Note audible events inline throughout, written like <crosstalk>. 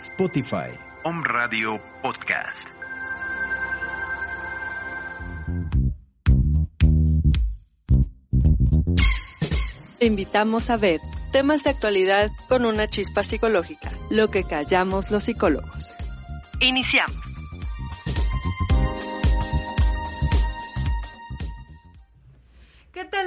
Spotify. Om Radio Podcast. Te invitamos a ver temas de actualidad con una chispa psicológica, lo que callamos los psicólogos. Iniciamos.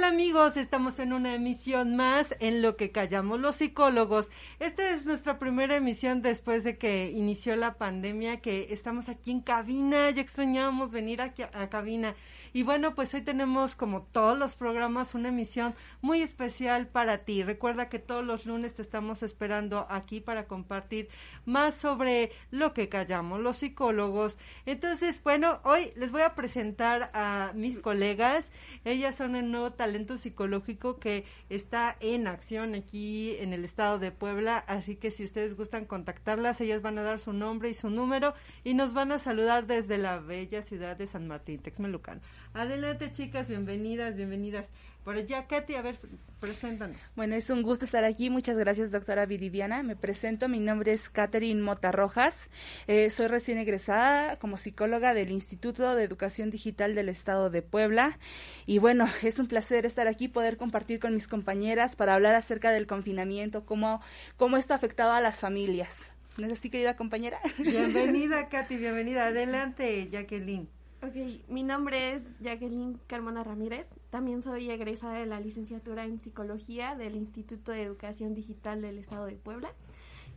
Amigos? Estamos en una emisión más en lo que callamos los psicólogos. Esta es nuestra primera emisión después de que inició la pandemia, que estamos aquí en cabina, ya extrañábamos venir aquí a, a cabina. Y bueno, pues hoy tenemos como todos los programas una emisión muy especial para ti. Recuerda que todos los lunes te estamos esperando aquí para compartir más sobre lo que callamos los psicólogos. Entonces, bueno, hoy les voy a presentar a mis colegas. Ellas son el nuevo talento psicológico que está en acción aquí en el estado de Puebla. Así que si ustedes gustan contactarlas, ellas van a dar su nombre y su número y nos van a saludar desde la bella ciudad de San Martín, Texmelucan. Adelante, chicas, bienvenidas, bienvenidas. Por allá, Katy, a ver, preséntanos. Bueno, es un gusto estar aquí. Muchas gracias, doctora Viridiana. Me presento. Mi nombre es Catherine Mota Rojas. Eh, soy recién egresada como psicóloga del Instituto de Educación Digital del Estado de Puebla. Y bueno, es un placer estar aquí, poder compartir con mis compañeras para hablar acerca del confinamiento, cómo, cómo esto ha afectado a las familias. ¿No es así, querida compañera? Bienvenida, <laughs> Katy, bienvenida. Adelante, Jacqueline. Ok, mi nombre es Jacqueline Carmona Ramírez. También soy egresada de la licenciatura en psicología del Instituto de Educación Digital del Estado de Puebla.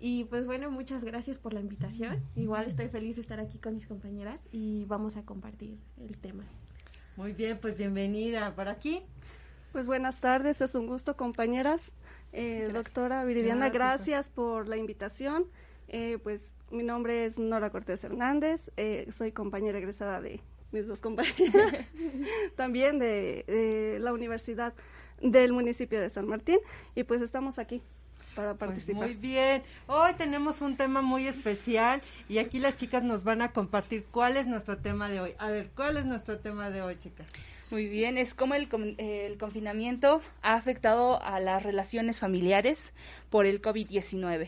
Y pues bueno, muchas gracias por la invitación. Igual estoy feliz de estar aquí con mis compañeras y vamos a compartir el tema. Muy bien, pues bienvenida. ¿Por aquí? Pues buenas tardes, es un gusto compañeras. Eh, doctora Viridiana, Gracias. gracias por la invitación. Eh, pues mi nombre es Nora Cortés Hernández, eh, soy compañera egresada de mis dos compañeras, <laughs> también de, de la Universidad del municipio de San Martín y pues estamos aquí para Pues participar. muy bien. Hoy tenemos un tema muy especial y aquí las chicas nos van a compartir cuál es nuestro tema de hoy. A ver, ¿cuál es nuestro tema de hoy, chicas? Muy bien, es como el, con- el confinamiento ha afectado a las relaciones familiares por el COVID-19.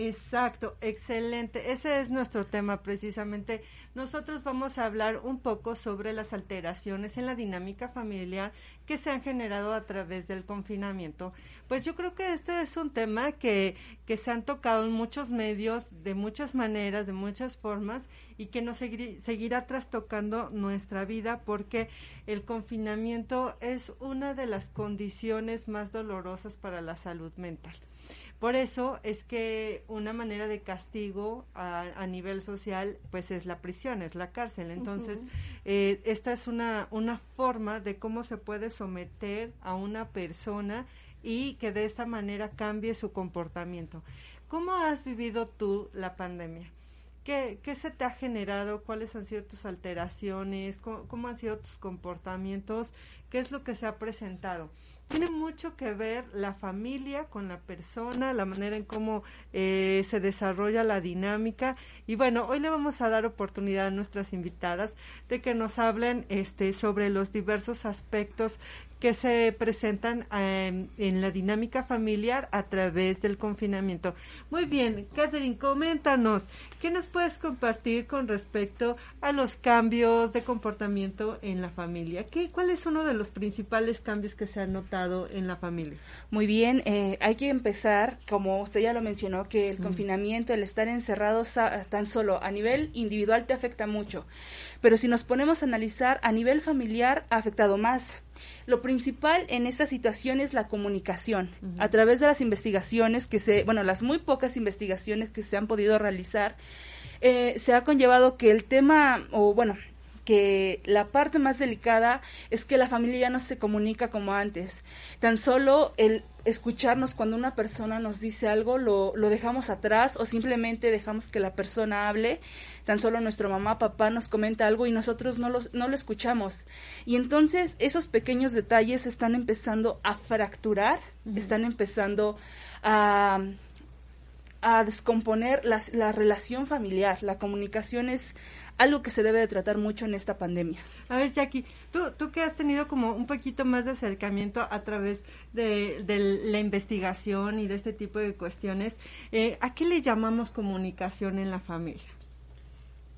Exacto, excelente. Ese es nuestro tema precisamente. Nosotros vamos a hablar un poco sobre las alteraciones en la dinámica familiar que se han generado a través del confinamiento. Pues yo creo que este es un tema que, que se han tocado en muchos medios, de muchas maneras, de muchas formas, y que nos seguir- seguirá trastocando nuestra vida porque el confinamiento es una de las condiciones más dolorosas para la salud mental. Por eso es que una manera de castigo a, a nivel social, pues es la prisión, es la cárcel. Entonces, eh, esta es una, una forma de cómo se puede someter a una persona y que de esta manera cambie su comportamiento. ¿Cómo has vivido tú la pandemia? ¿Qué, qué se te ha generado? ¿Cuáles han sido tus alteraciones? ¿Cómo, cómo han sido tus comportamientos? ¿Qué es lo que se ha presentado? Tiene mucho que ver la familia con la persona, la manera en cómo eh, se desarrolla la dinámica. Y bueno, hoy le vamos a dar oportunidad a nuestras invitadas de que nos hablen este, sobre los diversos aspectos que se presentan eh, en la dinámica familiar a través del confinamiento. Muy bien, Catherine, coméntanos, ¿qué nos puedes compartir con respecto a los cambios de comportamiento en la familia? ¿Qué, ¿Cuál es uno de los principales cambios que se han notado en la familia? Muy bien, eh, hay que empezar, como usted ya lo mencionó, que el confinamiento, el estar encerrado sa- tan solo a nivel individual te afecta mucho. Pero si nos ponemos a analizar a nivel familiar, ha afectado más. Lo principal en esta situación es la comunicación. A través de las investigaciones que se, bueno, las muy pocas investigaciones que se han podido realizar, eh, se ha conllevado que el tema, o bueno, que la parte más delicada es que la familia ya no se comunica como antes. Tan solo el escucharnos cuando una persona nos dice algo lo, lo dejamos atrás o simplemente dejamos que la persona hable. Tan solo nuestro mamá, papá nos comenta algo y nosotros no, los, no lo escuchamos. Y entonces esos pequeños detalles están empezando a fracturar, están empezando a a descomponer las- la, relación familiar. La comunicación es algo que se debe de tratar mucho en esta pandemia. A ver, Jackie, tú, tú que has tenido como un poquito más de acercamiento a través de, la investigación y de este tipo de cuestiones, eh, ¿a qué le llamamos comunicación en la familia?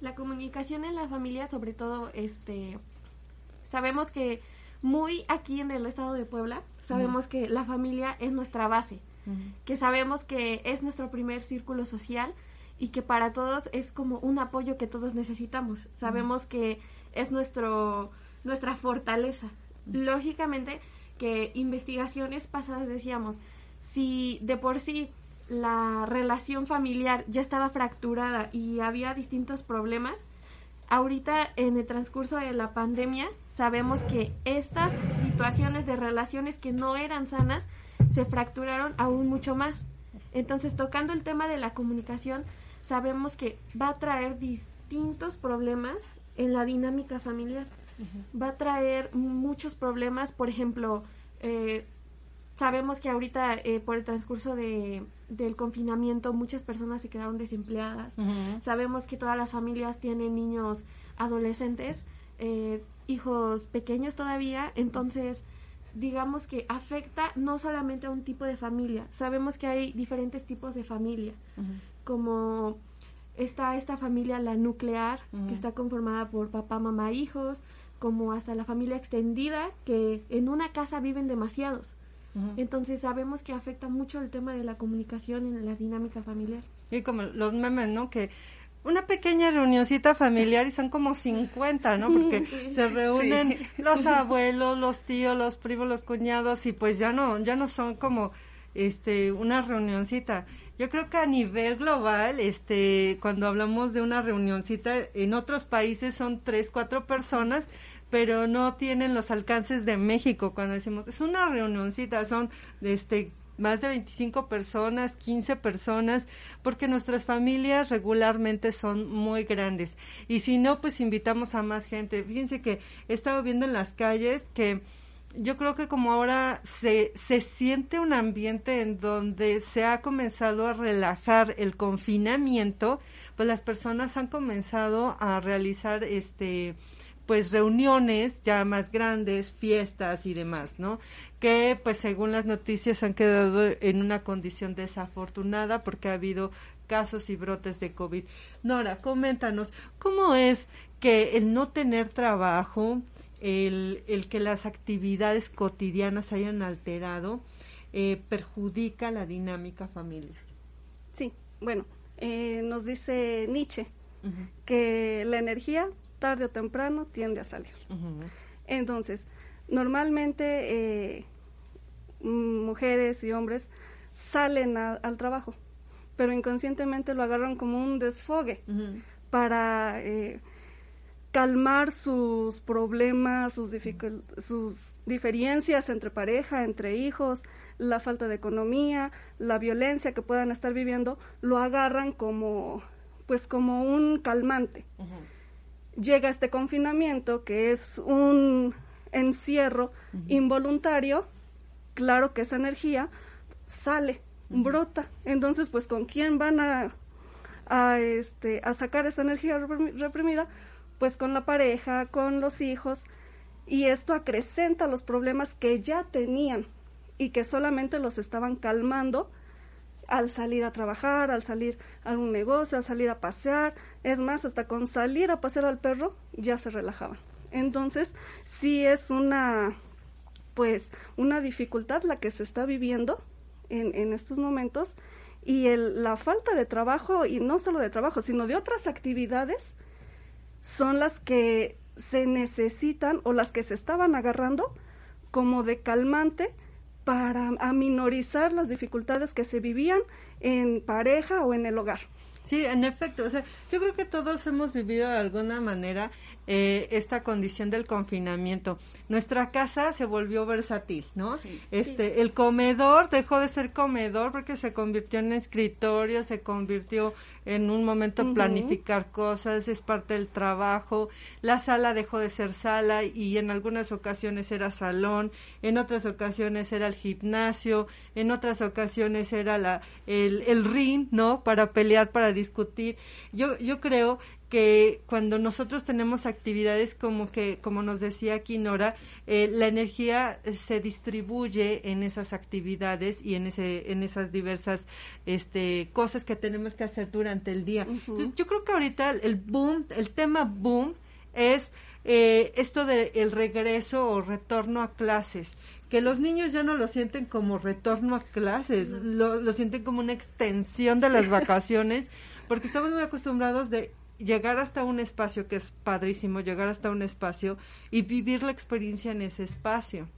La comunicación en la familia, sobre todo, este, sabemos que muy aquí en el estado de Puebla, sabemos que la familia es nuestra base, que sabemos que es nuestro primer círculo social y que para todos es como un apoyo que todos necesitamos. Sabemos que es nuestro nuestra fortaleza. Lógicamente que investigaciones pasadas decíamos, si de por sí la relación familiar ya estaba fracturada y había distintos problemas, ahorita en el transcurso de la pandemia sabemos que estas situaciones de relaciones que no eran sanas se fracturaron aún mucho más. Entonces, tocando el tema de la comunicación, sabemos que va a traer distintos problemas en la dinámica familiar. Va a traer muchos problemas, por ejemplo, eh, sabemos que ahorita eh, por el transcurso de, del confinamiento muchas personas se quedaron desempleadas. Sabemos que todas las familias tienen niños adolescentes, eh, hijos pequeños todavía, entonces digamos que afecta no solamente a un tipo de familia, sabemos que hay diferentes tipos de familia como está esta familia, la nuclear, que está conformada por papá, mamá, hijos, como hasta la familia extendida, que en una casa viven demasiados. Entonces sabemos que afecta mucho el tema de la comunicación en la dinámica familiar. Y como los memes, ¿no? Que una pequeña reunioncita familiar y son como 50, ¿no? Porque <laughs> se reúnen los <laughs> abuelos, los tíos, los primos, los cuñados y pues ya no, ya no son como este una reunioncita. Yo creo que a nivel global, este, cuando hablamos de una reunioncita, en otros países son tres, cuatro personas, pero no tienen los alcances de México. Cuando decimos, es una reunioncita, son, este, más de 25 personas, 15 personas, porque nuestras familias regularmente son muy grandes. Y si no, pues invitamos a más gente. Fíjense que he estado viendo en las calles que yo creo que como ahora se, se siente un ambiente en donde se ha comenzado a relajar el confinamiento, pues las personas han comenzado a realizar este pues reuniones ya más grandes, fiestas y demás, ¿no? Que pues según las noticias han quedado en una condición desafortunada porque ha habido casos y brotes de COVID. Nora, coméntanos, ¿cómo es que el no tener trabajo, el, el que las actividades cotidianas hayan alterado eh, perjudica la dinámica familiar. Sí, bueno, eh, nos dice Nietzsche que la energía tarde o temprano tiende a salir. Entonces, normalmente eh, mujeres y hombres salen al trabajo, pero inconscientemente lo agarran como un desfogue para calmar sus problemas, sus, sus diferencias entre pareja, entre hijos, la falta de economía, la violencia que puedan estar viviendo, lo agarran como, pues como un calmante. Llega este confinamiento, que es un encierro involuntario, claro que esa energía sale, brota. Entonces, pues, ¿con quién van a, a, este, a sacar esa energía reprimida? Pues con la pareja, con los hijos, y esto acrecenta los problemas que ya tenían y que solamente los estaban calmando al salir a trabajar, al salir a un negocio, al salir a pasear, es más, hasta con salir a pasear al perro ya se relajaban. Entonces, sí es una, pues, una dificultad la que se está viviendo en, en estos momentos y el, la falta de trabajo, y no solo de trabajo, sino de otras actividades, son las que se necesitan o las que se estaban agarrando como de calmante para aminorizar las dificultades que se vivían en pareja o en el hogar. Sí, en efecto, o sea, yo creo que todos hemos vivido de alguna manera eh, esta condición del confinamiento. Nuestra casa se volvió versátil, ¿no? este, el comedor dejó de ser comedor porque se convirtió en escritorio, se convirtió en un momento planificar cosas, es parte del trabajo. La sala dejó de ser sala y en algunas ocasiones era salón, en otras ocasiones era el gimnasio, en otras ocasiones era la, el, el ring, ¿no? Para pelear, para discutir. Yo, yo creo que cuando nosotros tenemos actividades como que, como nos decía aquí Nora, eh, la energía se distribuye en esas actividades y en ese, en esas diversas, este, cosas que tenemos que hacer durante el día. Entonces, yo creo que ahorita el boom, el tema boom es eh, esto de el regreso o retorno a clases que los niños ya no lo sienten como retorno a clases, lo, lo sienten como una extensión de las <laughs> vacaciones, porque estamos muy acostumbrados de llegar hasta un espacio que es padrísimo, llegar hasta un espacio y vivir la experiencia en ese espacio.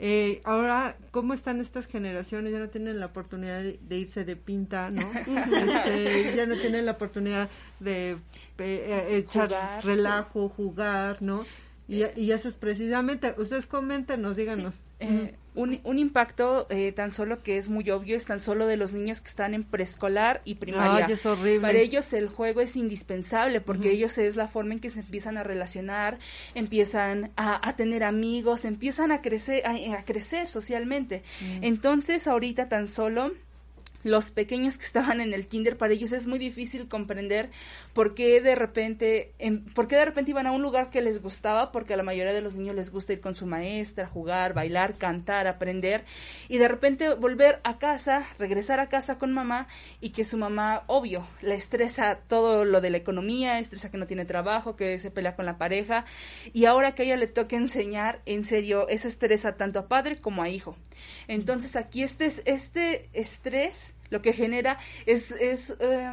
Eh, ahora, ¿cómo están estas generaciones? Ya no tienen la oportunidad de, irse de pinta, ¿no? <laughs> Este, ya no tienen la oportunidad de eh, eh, echar relajo, jugar, ¿no? Y, y, eso es precisamente, ustedes coméntenos, díganos. Eh, un, un, impacto eh, tan solo que es muy obvio es tan solo de los niños que están en preescolar y primaria. es horrible. Para ellos el juego es indispensable porque ellos es la forma en que se empiezan a relacionar, empiezan a, a tener amigos, empiezan a crecer, a, crecer socialmente. Entonces ahorita tan solo los pequeños que estaban en el kinder, para ellos es muy difícil comprender por qué de repente, en, por qué de repente iban a un lugar que les gustaba, porque a la mayoría de los niños les gusta ir con su maestra, jugar, bailar, cantar, aprender, y de repente volver a casa, regresar a casa con mamá, y que su mamá, obvio, le estresa todo lo de la economía, estresa que no tiene trabajo, que se pelea con la pareja, y ahora que a ella le toca enseñar, en serio, eso estresa tanto a padre como a hijo. Entonces aquí este, este estrés lo que genera es, es, eh,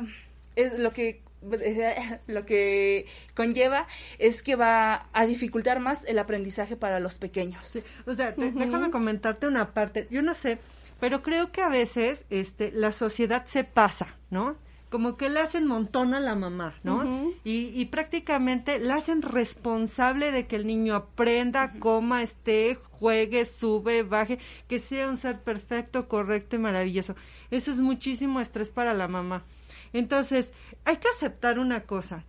es lo que <laughs> lo que conlleva es que va a dificultar más el aprendizaje para los pequeños. o sea, déjame comentarte una parte. Yo no sé, pero creo que a veces este, la sociedad se pasa, ¿no? Como que le hacen montón a la mamá, ¿no? y, y, prácticamente la hacen responsable de que el niño aprenda, coma, esté, juegue, sube, baje, que sea un ser perfecto, correcto y maravilloso. Eso es muchísimo estrés para la mamá. Entonces, hay que aceptar una cosa.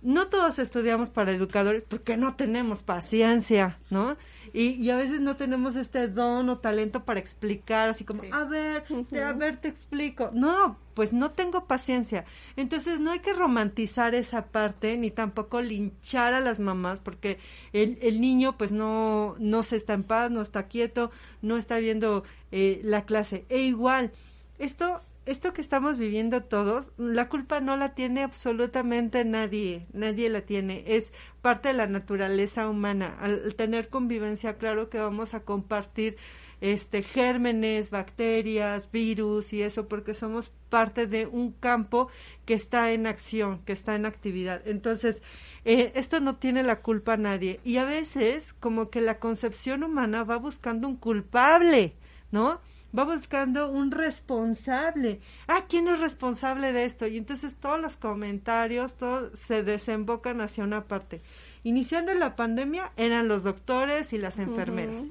No todos estudiamos para educadores porque no tenemos paciencia, ¿no? Y, a veces no tenemos este don o talento para explicar, así como, a ver, a ver, te explico. No, pues no tengo paciencia. Entonces no hay que romantizar esa parte, ni tampoco linchar a las mamás, porque el, el niño pues no, no se está en paz, no está quieto, no está viendo eh, la clase. E igual, esto esto que estamos viviendo todos, la culpa no la tiene absolutamente nadie, nadie la tiene, es parte de la naturaleza humana. Al tener convivencia, claro que vamos a compartir este gérmenes, bacterias, virus y eso porque somos parte de un campo que está en acción, que está en actividad. Entonces, eh, esto no tiene la culpa a nadie y a veces como que la concepción humana va buscando un culpable, ¿no? Va buscando un responsable. Ah, ¿quién es responsable de esto? Y entonces todos los comentarios, todos se desembocan hacia una parte. Iniciando la pandemia eran los doctores y las enfermeras.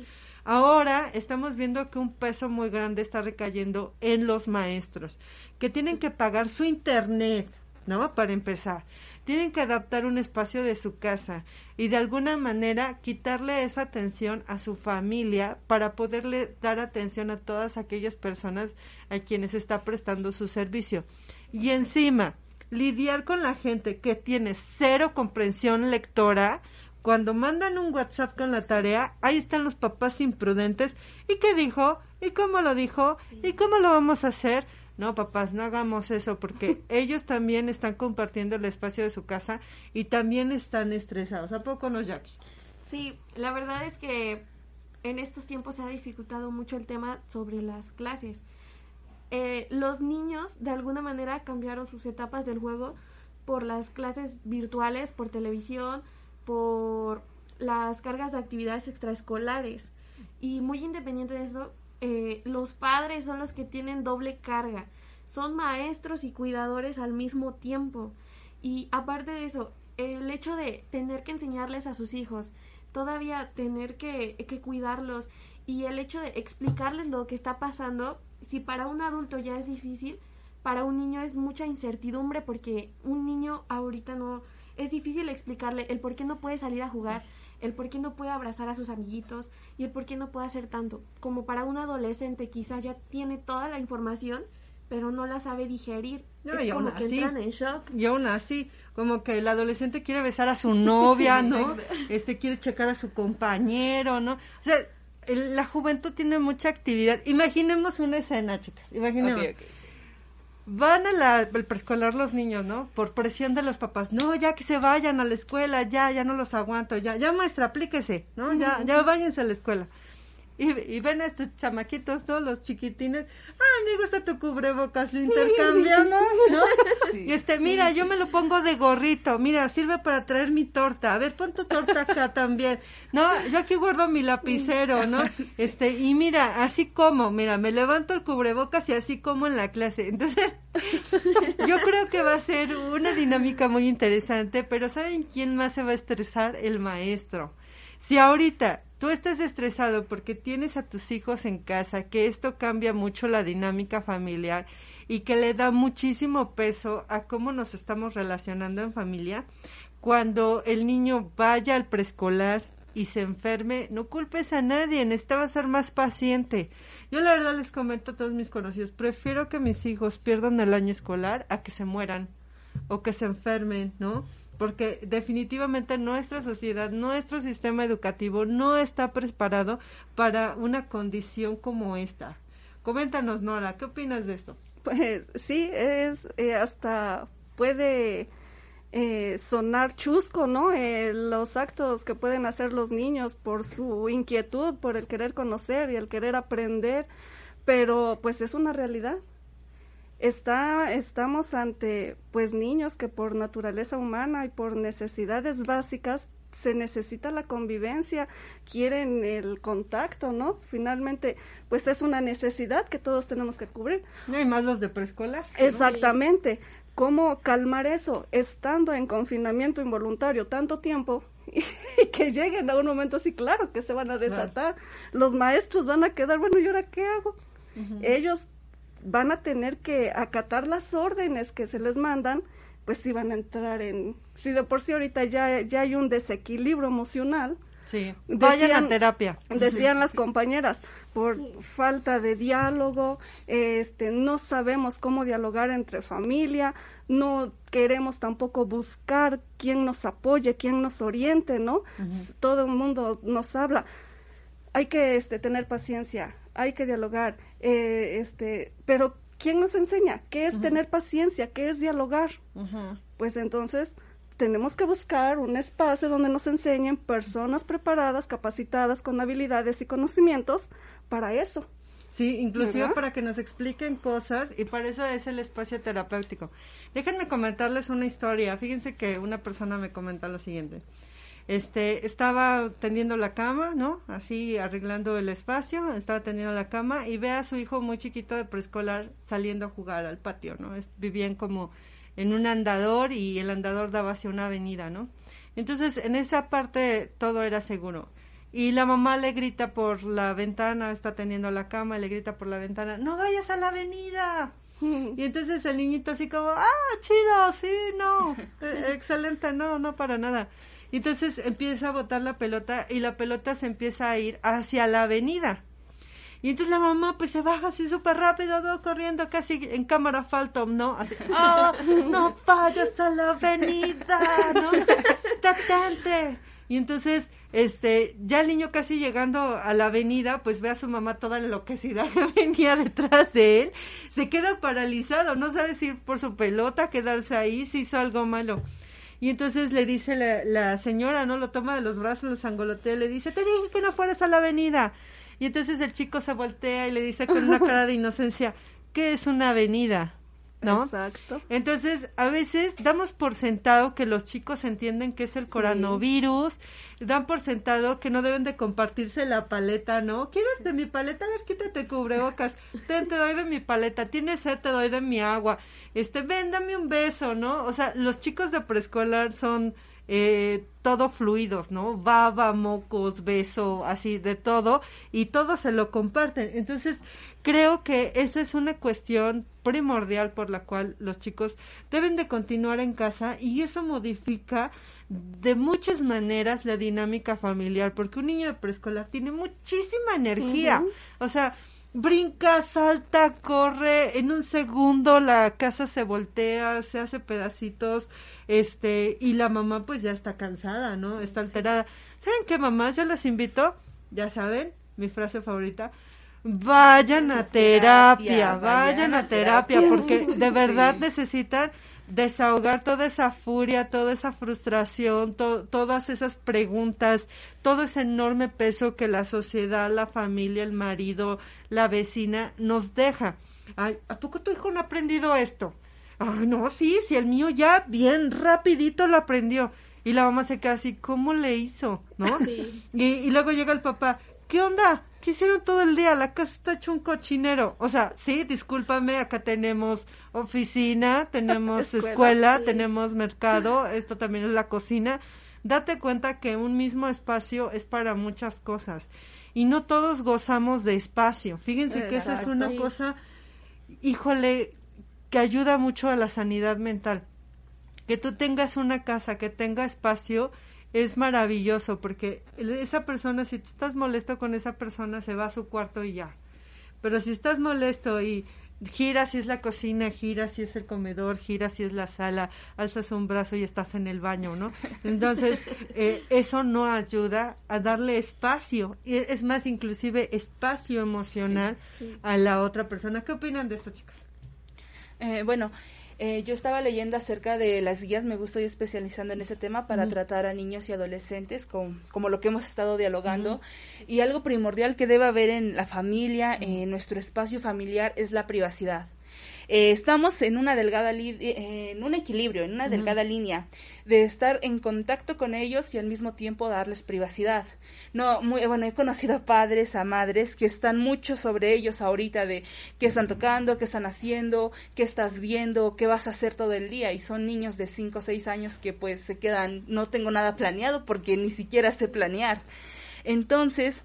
Ahora estamos viendo que un peso muy grande está recayendo en los maestros, que tienen que pagar su internet, ¿no? Para empezar tienen que adaptar un espacio de su casa y de alguna manera quitarle esa atención a su familia para poderle dar atención a todas aquellas personas a quienes está prestando su servicio. Y encima, lidiar con la gente que tiene cero comprensión lectora, cuando mandan un WhatsApp con la tarea, ahí están los papás imprudentes. ¿Y qué dijo? ¿Y cómo lo dijo? ¿Y cómo lo vamos a hacer? No, papás, no hagamos eso porque <laughs> ellos también están compartiendo el espacio de su casa y también están estresados. ¿A poco no, Jackie? Sí, la verdad es que en estos tiempos se ha dificultado mucho el tema sobre las clases. Eh, los niños de alguna manera cambiaron sus etapas del juego por las clases virtuales, por televisión, por las cargas de actividades extraescolares. Y muy independiente de eso, eh, los padres son los que tienen doble carga. Son maestros y cuidadores al mismo tiempo. Y aparte de eso, el hecho de tener que enseñarles a sus hijos, todavía tener que, que cuidarlos y el hecho de explicarles lo que está pasando, si para un adulto ya es difícil, para un niño es mucha incertidumbre porque un niño ahorita no es difícil explicarle el por qué no puede salir a jugar el por qué no puede abrazar a sus amiguitos y el por qué no puede hacer tanto. Como para un adolescente quizá ya tiene toda la información, pero no la sabe digerir. No, es y como aún que así- entran en shock. Y aún así, como que el adolescente quiere besar a su <laughs> novia, ¿no? Este quiere checar a su compañero, ¿no? O sea, el- la juventud tiene mucha actividad. Imaginemos una escena, chicas. Imaginemos. Van a la, al preescolar los niños, ¿no? Por presión de los papás. No, ya que se vayan a la escuela, ya, ya no los aguanto, ya, ya maestra, aplíquese, ¿no? Ya, ya váyanse a la escuela. Y, y ven a estos chamaquitos, ¿no? Los chiquitines. Ay, me gusta tu cubrebocas, lo <laughs> intercambiamos, ¿no? Sí. Y este, mira, yo me lo pongo de gorrito, mira, sirve para traer mi torta. A ver, pon tu torta acá también. No, yo aquí guardo mi lapicero, ¿no? <laughs> Este, y mira, así como, mira, me levanto el cubrebocas y así como en la clase. Entonces, yo creo que va a ser una dinámica muy interesante, pero ¿saben quién más se va a estresar? El maestro. Si ahorita tú estás estresado porque tienes a tus hijos en casa, que esto cambia mucho la dinámica familiar y que le da muchísimo peso a cómo nos estamos relacionando en familia, cuando el niño vaya al preescolar y se enferme, no culpes a nadie, necesitaba ser más paciente. Yo la verdad les comento a todos mis conocidos, prefiero que mis hijos pierdan el año escolar a que se mueran o que se enfermen, ¿no? Porque definitivamente nuestra sociedad, nuestro sistema educativo no está preparado para una condición como esta. Coméntanos, Nora, ¿qué opinas de esto? Pues sí, es eh, hasta puede eh, sonar chusco, ¿no? Eh, los actos que pueden hacer los niños por su inquietud, por el querer conocer y el querer aprender, pero pues es una realidad. Está, estamos ante pues niños que por naturaleza humana y por necesidades básicas se necesita la convivencia, quieren el contacto, ¿no? Finalmente, pues es una necesidad que todos tenemos que cubrir. No hay más los de preescolar. Exactamente. ¿Cómo calmar eso? Estando en confinamiento involuntario tanto tiempo <laughs> y que lleguen a un momento así, claro que se van a desatar. Los maestros van a quedar, bueno, ¿y ahora qué hago? Ellos van a tener que acatar las órdenes que se les mandan, pues sí van a entrar en... Si de por sí ahorita ya, ya hay un desequilibrio emocional, Sí. Vayan a terapia. Decían las compañeras, por falta de diálogo, este, no sabemos cómo dialogar entre familia, no queremos tampoco buscar quién nos apoye, quién nos oriente, ¿no? Todo el mundo nos habla. Hay que este, tener paciencia, hay que dialogar, eh, este, pero ¿quién nos enseña? ¿Qué es tener paciencia? ¿Qué es dialogar? Ujú. pues entonces tenemos que buscar un espacio donde nos enseñen personas preparadas, capacitadas, con habilidades y conocimientos para eso. Sí, inclusive ¿Verdad? para que nos expliquen cosas y para eso es el espacio terapéutico. Déjenme comentarles una historia. Fíjense que una persona me comenta lo siguiente. Este, estaba tendiendo la cama, ¿no? Así arreglando el espacio, estaba tendiendo la cama y ve a su hijo muy chiquito de preescolar saliendo a jugar al patio, ¿no? Es- vivían como en un andador y el andador daba hacia una avenida, ¿no? Entonces, en esa parte todo era seguro. Y la mamá le grita por la ventana, está tendiendo la cama, le grita por la ventana, no vayas a la avenida. <laughs> Y entonces el niñito así como, ah, chido, sí, no, <laughs> excelente, no, no para nada. Y entonces empieza a botar la pelota y la pelota se empieza a ir hacia la avenida. Y entonces la mamá pues se baja así súper rápido, corriendo casi en cámara Phantom, ¿no? Así, <laughs> ¡ah, no vayas a la avenida, ¿no? Detente. Y entonces, este, ya el niño casi llegando a la avenida, pues ve a su mamá toda enloquecida que <laughs> venía detrás de él, se queda paralizado, no sabe si ir por su pelota, quedarse ahí, si hizo algo malo. Y entonces le dice la, la señora, ¿no? Lo toma de los brazos, lo sangolotea, y le dice, te dije que no fueras a la avenida. Y entonces el chico se voltea y le dice con una <laughs> cara de inocencia, ¿qué es una avenida? ¿No? Exacto. Entonces, a veces damos por sentado que los chicos entienden que es el coronavirus, dan por sentado que no deben de compartirse la paleta, ¿no? ¿Quieres de mi paleta? A ver, quítate cubrebocas. Ten, te doy de mi paleta. Tienes sed, te doy de mi agua. Este, ven, dame un beso, ¿no? O sea, los chicos de preescolar son eh, todo fluidos, ¿no? Baba, mocos, beso, así de todo, y todos se lo comparten. Entonces, creo que esa es una cuestión primordial por la cual los chicos deben de continuar en casa y eso modifica de muchas maneras la dinámica familiar, porque un niño de preescolar tiene muchísima energía. O sea, brinca, salta, corre, en un segundo la casa se voltea, se hace pedacitos, este, y la mamá pues ya está cansada, ¿no? Está alterada. ¿Saben qué, mamás? Yo las invito, ya saben, mi frase favorita, vayan a terapia, vayan a terapia, porque de <laughs> verdad necesitan desahogar toda esa furia, toda esa frustración, todas esas preguntas, todo ese enorme peso que la sociedad, la familia, el marido, la vecina nos deja. Ay, ¿A poco tu hijo no ha aprendido esto? Ay, no, sí, si el mío ya bien rapidito lo aprendió. Y la mamá se queda así, ¿cómo le hizo? ¿No? Y, y luego llega el papá, ¿qué onda? ¿Qué hicieron todo el día? La casa está hecho un cochinero. O sea, sí, discúlpame, acá tenemos oficina, <laughs> tenemos escuela, tenemos mercado, <laughs> esto también es la cocina. Date cuenta que un mismo espacio es para muchas cosas y no todos gozamos de espacio. Fíjense que esa es una cosa, híjole, que ayuda mucho a la sanidad mental. Que tú tengas una casa, que tenga espacio, es maravilloso porque esa persona, si tú estás molesto con esa persona, se va a su cuarto y ya. Pero si estás molesto y gira si es la cocina, gira si es el comedor, gira si es la sala, alzas un brazo y estás en el baño, ¿no? Entonces, <laughs> eh, eso no ayuda a darle espacio, y es más, inclusive espacio emocional a la otra persona. ¿Qué opinan de esto, chicas? Eh, bueno, eh, yo estaba leyendo acerca de las guías, me gusta especializando en ese tema para tratar a niños y adolescentes con, como lo que hemos estado dialogando. Y algo primordial que debe haber en la familia, en nuestro espacio familiar, es la privacidad. Eh, estamos en una delgada en un equilibrio, en una delgada línea de estar en contacto con ellos y al mismo tiempo darles privacidad. No, muy, bueno, he conocido a padres, a madres que están mucho sobre ellos ahorita de qué están tocando, qué están haciendo, qué estás viendo, qué vas a hacer todo el día y son niños de 5 o 6 años que pues se quedan, no tengo nada planeado porque ni siquiera sé planear. Entonces,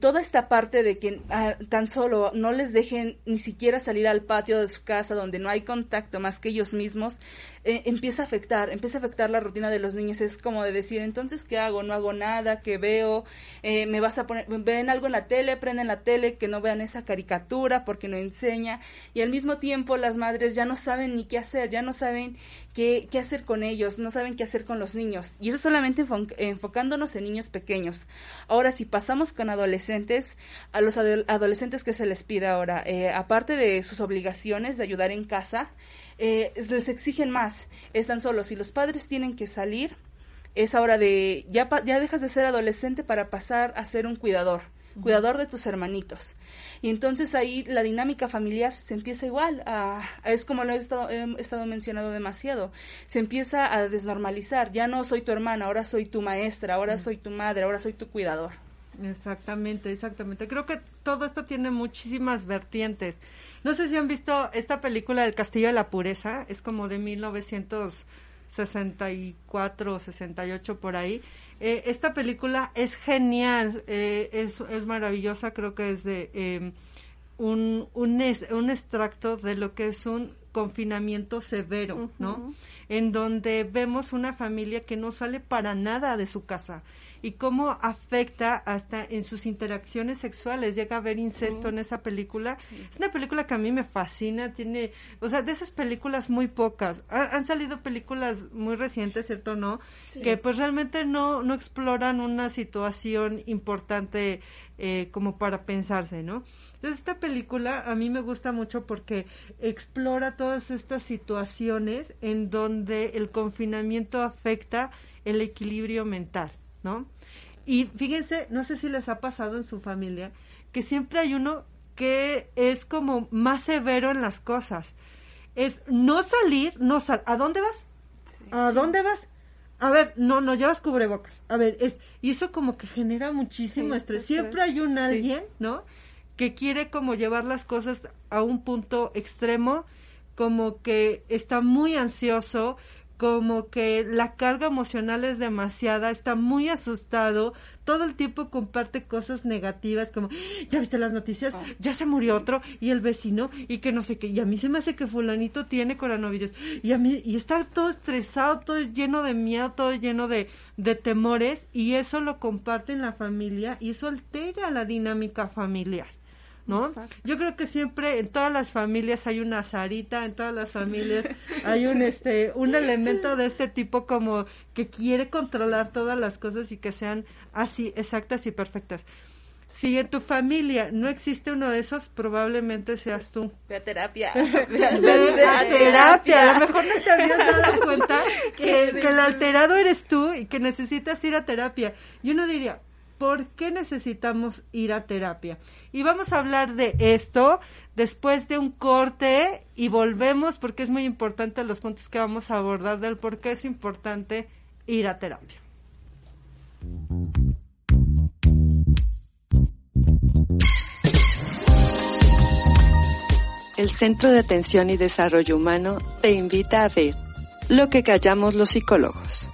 toda esta parte de que ah, tan solo no les dejen ni siquiera salir al patio de su casa donde no hay contacto más que ellos mismos, eh, empieza a afectar, empieza a afectar la rutina de los niños. Es como de decir, entonces, ¿qué hago? No hago nada, ¿qué veo? Eh, me vas a poner, ven algo en la tele, prenden la tele, que no vean esa caricatura porque no enseña. Y al mismo tiempo las madres ya no saben ni qué hacer, ya no saben qué, qué hacer con ellos, no saben qué hacer con los niños. Y eso solamente enfocándonos en niños pequeños. Ahora, si pasamos con adolescentes, a los adolescentes que se les pide ahora, eh, aparte de sus obligaciones de ayudar en casa, eh, les exigen más. Están solos. Si los padres tienen que salir, es hora de, ya, ya dejas de ser adolescente para pasar a ser un cuidador cuidador de tus hermanitos. Y entonces ahí la dinámica familiar se empieza igual, a, es como lo he estado, he estado mencionando demasiado, se empieza a desnormalizar, ya no soy tu hermana, ahora soy tu maestra, ahora soy tu madre, ahora soy tu cuidador. Exactamente, exactamente. Creo que todo esto tiene muchísimas vertientes. No sé si han visto esta película del Castillo de la Pureza, es como de 1964 o 68 por ahí. Eh, esta película es genial, eh, es, es maravillosa, creo que es de em, un, un, un extracto de lo que es un confinamiento severo, ¿no? En donde vemos una familia que no sale para nada de su casa y cómo afecta hasta en sus interacciones sexuales. Llega a haber incesto en esa película. Es una película que a mí me fascina, tiene, o sea, de esas películas muy pocas. han salido películas muy recientes, ¿cierto? ¿No? Que pues realmente no, no exploran una situación importante eh, como para pensarse, ¿no? Entonces esta película a mí me gusta mucho porque explora todas estas situaciones en donde el confinamiento afecta el equilibrio mental, ¿no? Y fíjense, no sé si les ha pasado en su familia, que siempre hay uno que es como más severo en las cosas. Es no salir, no sal. ¿A dónde vas? ¿A dónde vas? A ver, no, no llevas cubrebocas. A ver, es y eso como que genera muchísimo estrés. Siempre hay un alguien, ¿no? Que quiere como llevar las cosas a un punto extremo, como que está muy ansioso, como que la carga emocional es demasiada, está muy asustado, todo el tiempo comparte cosas negativas como, ya viste las noticias, ah. ya se murió otro y el vecino y que no sé qué, y a mí se me hace que fulanito tiene coronavirus y a mí, y está todo estresado, todo lleno de miedo, todo lleno de, de temores y eso lo comparte en la familia y eso altera la dinámica familiar. ¿No? Exacto. Yo creo que siempre en todas las familias hay una Sarita, en todas las familias hay un este un elemento de este tipo como que quiere controlar todas las cosas y que sean así exactas y perfectas. Si en tu familia no existe uno de esos, probablemente seas tú. Ve a terapia. <laughs> Ve a terapia. A lo mejor no te habías dado cuenta <laughs> que, que el alterado eres tú y que necesitas ir a terapia. Y uno diría, ¿por qué necesitamos ir a terapia? Y vamos a hablar de esto después de un corte y volvemos porque es muy importante los puntos que vamos a abordar del por qué es importante ir a terapia. El Centro de Atención y Desarrollo Humano te invita a ver lo que callamos los psicólogos.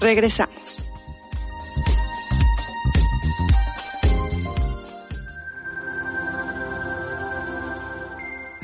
Regresamos.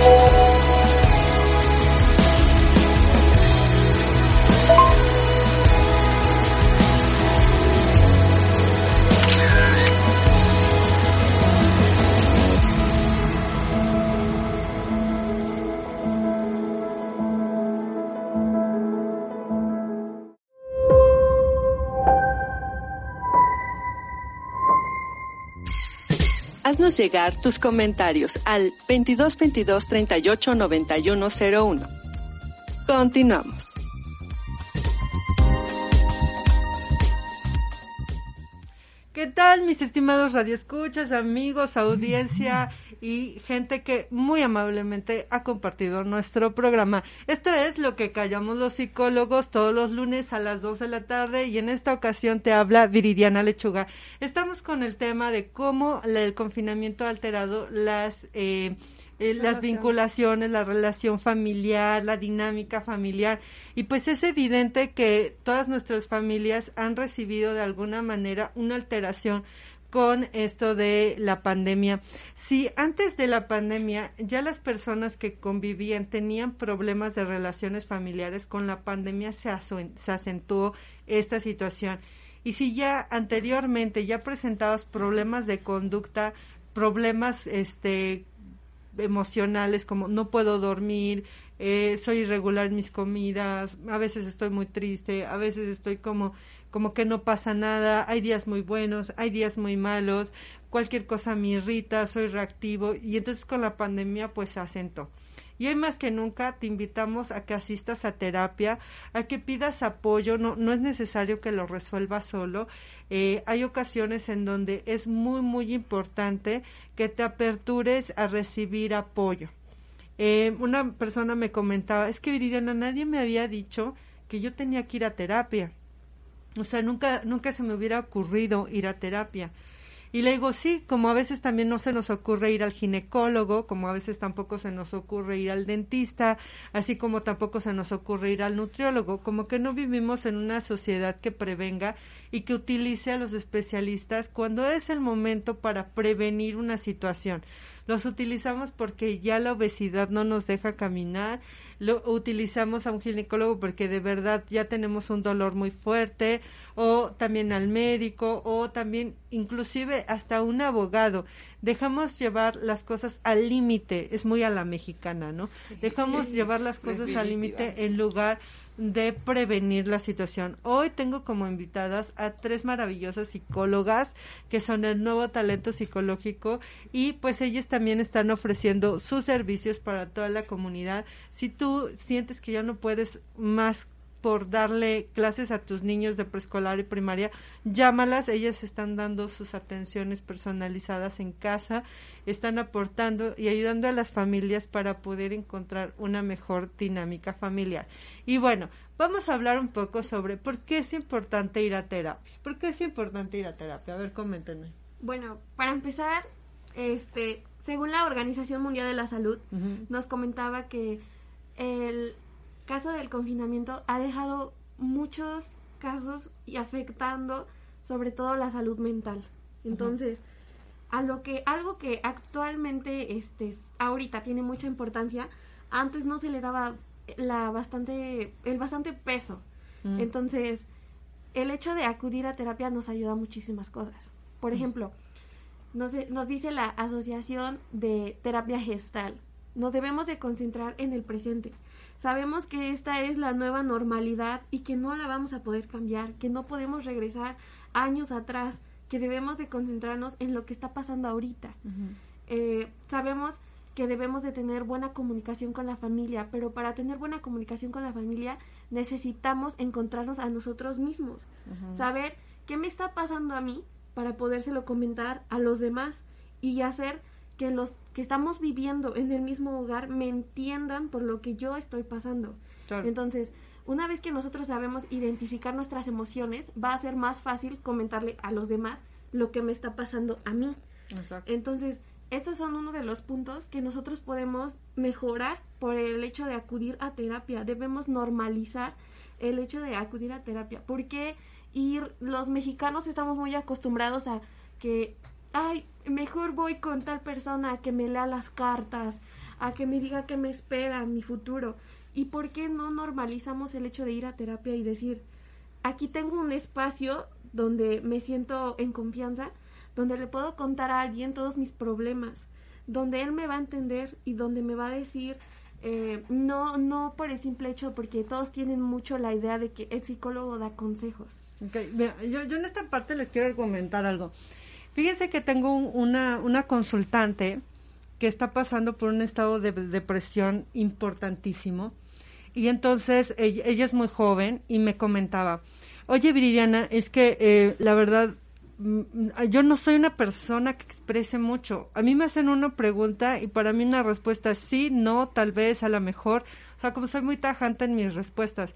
Thank you. Haznos llegar tus comentarios al 22 22 38 91 01. Continuamos. ¿Qué tal, mis estimados radioescuchas, amigos, audiencia y gente que muy amablemente ha compartido nuestro programa? Esto es lo que callamos los psicólogos todos los lunes a las 2 de la tarde y en esta ocasión te habla Viridiana Lechuga. Estamos con el tema de cómo el confinamiento ha alterado las... eh, eh, las Relación. vinculaciones, la relación familiar, la dinámica familiar. Y pues es evidente que todas nuestras familias han recibido de alguna manera una alteración con esto de la pandemia. Si antes de la pandemia ya las personas que convivían tenían problemas de relaciones familiares, con la pandemia se, se acentuó esta situación. Y si ya anteriormente ya presentabas problemas de conducta, problemas este emocionales como no puedo dormir, eh, soy irregular en mis comidas, a veces estoy muy triste, a veces estoy como como que no pasa nada, hay días muy buenos, hay días muy malos, cualquier cosa me irrita, soy reactivo y entonces con la pandemia pues se. Y hoy más que nunca te invitamos a que asistas a terapia, a que pidas apoyo, no, no es necesario que lo resuelvas solo. Eh, hay ocasiones en donde es muy, muy importante que te apertures a recibir apoyo. Eh, una persona me comentaba, es que Viridiana, nadie me había dicho que yo tenía que ir a terapia. O sea, nunca, nunca se me hubiera ocurrido ir a terapia. Y le digo, sí, como a veces también no se nos ocurre ir al ginecólogo, como a veces tampoco se nos ocurre ir al dentista, así como tampoco se nos ocurre ir al nutriólogo, como que no vivimos en una sociedad que prevenga y que utilice a los especialistas cuando es el momento para prevenir una situación. Los utilizamos porque ya la obesidad no nos deja caminar, lo utilizamos a un ginecólogo porque de verdad ya tenemos un dolor muy fuerte, o también al médico, o también inclusive hasta un abogado. Dejamos llevar las cosas al límite, es muy a la mexicana, ¿no? Dejamos <laughs> llevar las cosas al límite en lugar de prevenir la situación. Hoy tengo como invitadas a tres maravillosas psicólogas que son el nuevo talento psicológico y pues ellas también están ofreciendo sus servicios para toda la comunidad. Si tú sientes que ya no puedes más por darle clases a tus niños de preescolar y primaria, llámalas, ellas están dando sus atenciones personalizadas en casa, están aportando y ayudando a las familias para poder encontrar una mejor dinámica familiar. Y bueno, vamos a hablar un poco sobre por qué es importante ir a terapia. ¿Por qué es importante ir a terapia? A ver, coméntenme. Bueno, para empezar, este, según la Organización Mundial de la Salud, nos comentaba que el caso del confinamiento ha dejado muchos casos y afectando sobre todo la salud mental. Entonces, a lo que algo que actualmente este ahorita tiene mucha importancia, antes no se le daba la bastante el bastante peso. Mm. Entonces, el hecho de acudir a terapia nos ayuda a muchísimas cosas. Por mm. ejemplo, nos, nos dice la Asociación de Terapia Gestal, nos debemos de concentrar en el presente. Sabemos que esta es la nueva normalidad y que no la vamos a poder cambiar, que no podemos regresar años atrás, que debemos de concentrarnos en lo que está pasando ahorita. Eh, sabemos que debemos de tener buena comunicación con la familia, pero para tener buena comunicación con la familia necesitamos encontrarnos a nosotros mismos, saber qué me está pasando a mí para podérselo comentar a los demás y hacer que los que estamos viviendo en el mismo hogar me entiendan por lo que yo estoy pasando. Entonces, una vez que nosotros sabemos identificar nuestras emociones, va a ser más fácil comentarle a los demás lo que me está pasando a mí. Entonces, estos son uno de los puntos que nosotros podemos mejorar por el hecho de acudir a terapia. Debemos normalizar el hecho de acudir a terapia. Porque ir, los mexicanos estamos muy acostumbrados a que ay, mejor voy con tal persona que me lea las cartas, a que me diga qué me espera mi futuro. ¿Y por qué no normalizamos el hecho de ir a terapia y decir, aquí tengo un espacio donde me siento en confianza, donde le puedo contar a alguien todos mis problemas, donde él me va a entender y donde me va a decir, eh, no, no por el simple hecho, porque todos tienen mucho la idea de que el psicólogo da consejos. Okay. yo, yo en esta parte les quiero comentar algo. Fíjense que tengo una, una consultante que está pasando por un estado de depresión importantísimo. Y entonces ella, es muy joven y me comentaba, oye Viridiana, es que eh, la verdad, yo no soy una persona que exprese mucho. A mí me hacen una pregunta y para mí una respuesta es sí, no, tal vez, a lo mejor. O sea, como soy muy tajante en mis respuestas.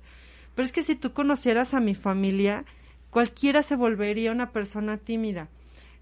Pero es que si tú conocieras a mi familia, cualquiera se volvería una persona tímida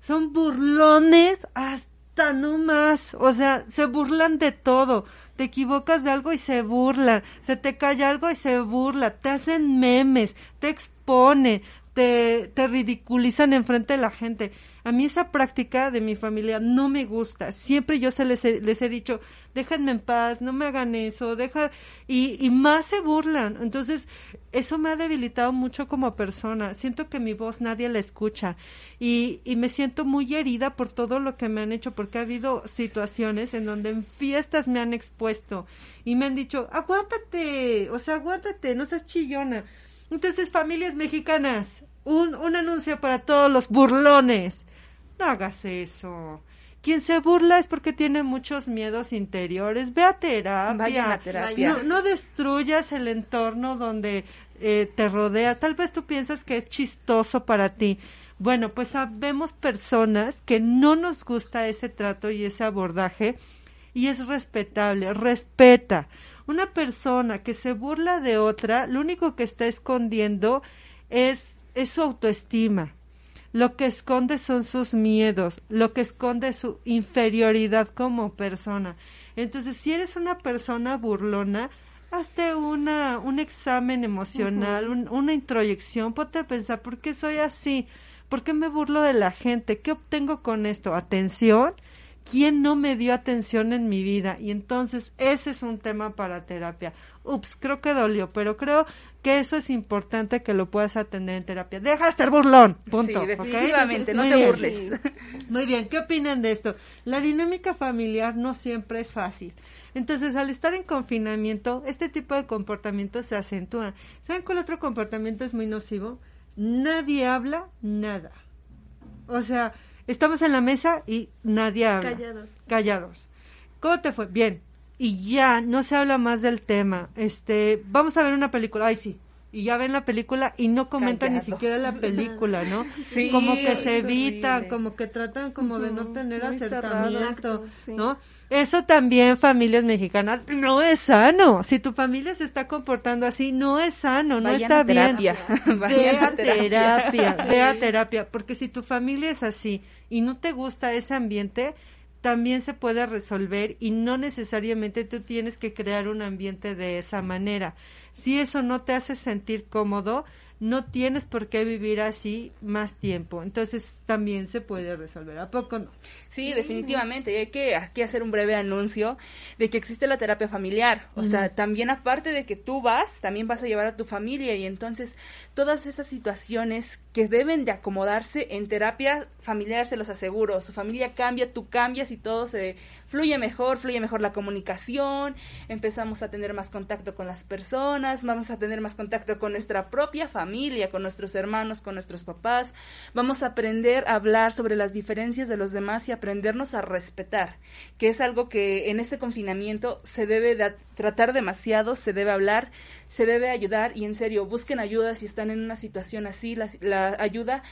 son burlones hasta no más. O sea, se burlan de todo. Te equivocas de algo y se burlan. Se te cae algo y se burla. Te hacen memes, te exponen, te, te ridiculizan enfrente de la gente. A mí esa práctica de mi familia no me gusta. Siempre yo se les he, les he dicho, déjenme en paz, no me hagan eso, deja y, y más se burlan. Entonces, eso me ha debilitado mucho como persona. Siento que mi voz nadie la escucha y, y me siento muy herida por todo lo que me han hecho porque ha habido situaciones en donde en fiestas me han expuesto y me han dicho, aguántate, o sea, aguántate, no seas chillona. Entonces, familias mexicanas, un, un anuncio para todos los burlones no hagas eso. Quien se burla es porque tiene muchos miedos interiores. Ve a terapia. terapia. No, destruyas el entorno donde eh, te rodea. Tal vez tú piensas que es chistoso para ti. Bueno, pues sabemos personas que no nos gusta ese trato y ese abordaje y es respetable. Respeta. Una persona que se burla de otra, lo único que está escondiendo es, es su autoestima lo que esconde son sus miedos, lo que esconde su inferioridad como persona. Entonces, si eres una persona burlona, hazte una, un examen emocional, una introyección, ponte a pensar, ¿por qué soy así? ¿Por qué me burlo de la gente? ¿Qué obtengo con esto? ¿Atención? ¿Quién no me dio atención en mi vida? Y entonces ese es un tema para terapia. Ups, creo que dolió, pero creo que eso es importante que lo puedas atender en terapia. Deja de estar burlón, punto. Sí, definitivamente, no te burles. <laughs> Muy bien, ¿qué opinan de esto? La dinámica familiar no siempre es fácil. Entonces, al estar en confinamiento, este tipo de comportamientos se acentúan. ¿Saben cuál otro comportamiento es muy nocivo? Nadie habla nada. O sea, estamos en la mesa y nadie habla. Callados. Callados. ¿Cómo te fue? Bien y ya no se habla más del tema. Este, vamos a ver una película. Ay, sí. Y ya ven la película y no comentan ni siquiera la <laughs> película, ¿no? Sí, como que se evita, horrible. como que tratan como de no tener muy acercamiento, sí. ¿no? Eso también, familias mexicanas, no es sano. Si tu familia se está comportando así, no es sano, no Vayan está a bien. terapia. Ve <laughs> Vayan a terapia, ve a <laughs> terapia, porque si tu familia es así y no te gusta ese ambiente, también se puede resolver y no necesariamente tú tienes que crear un ambiente de esa manera. Si eso no te hace sentir cómodo, no tienes por qué vivir así más tiempo. Entonces también se puede resolver. ¿A poco no? Sí, definitivamente. Y hay que aquí hacer un breve anuncio de que existe la terapia familiar. O sea, también aparte de que tú vas, también vas a llevar a tu familia y entonces todas esas situaciones que deben de acomodarse en terapia familiar, se los aseguro. Su familia cambia, tú cambias y todo se fluye mejor, fluye mejor la comunicación, empezamos a tener más contacto con las personas, vamos a tener más contacto con nuestra propia familia, con nuestros hermanos, con nuestros papás, vamos a aprender a hablar sobre las diferencias de los demás y aprendernos a respetar, que es algo que en este confinamiento se debe de tratar demasiado, se debe hablar, se debe ayudar y en serio, busquen ayuda si están en una situación así, la ayuda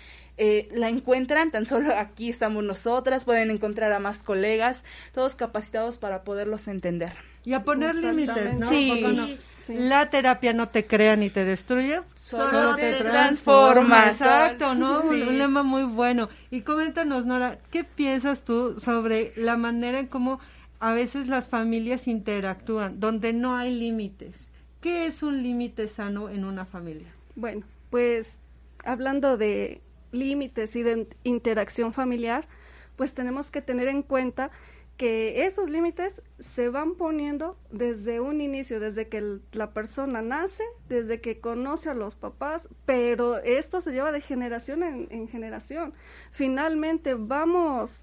eh, la encuentran, tan solo aquí estamos nosotras, pueden encontrar a más colegas, todos capacitados para poderlos entender. Y a poner límites, ¿no? Sí. La terapia no te crea ni te destruye, Solo te transforma. Exacto, ¿no? Sí. Un, un lema muy bueno. Y coméntanos, Nora, ¿qué piensas tú sobre la manera en cómo a veces las familias interactúan, donde no hay límites? ¿Qué es un límite sano en una familia? Bueno, pues hablando de límites y de interacción familiar, pues tenemos que tener en cuenta que esos límites se van poniendo desde un inicio, desde que la persona nace, desde que conoce a los papás, pero esto se lleva de generación en, en generación. Finalmente vamos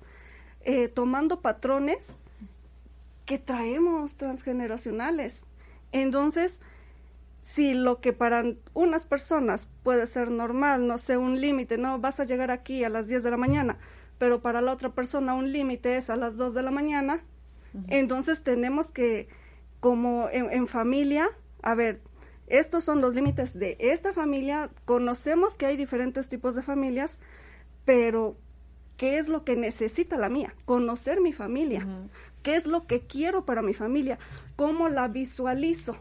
eh, tomando patrones que traemos transgeneracionales. Entonces, si lo que para unas personas puede ser normal, no sé, un límite, no, vas a llegar aquí a las 10 de la mañana, pero para la otra persona un límite es a las 2 de la mañana, entonces tenemos que, como en, en familia, a ver, estos son los límites de esta familia, conocemos que hay diferentes tipos de familias, pero ¿qué es lo que necesita la mía? Conocer mi familia. ¿Qué es lo que quiero para mi familia? ¿Cómo la visualizo?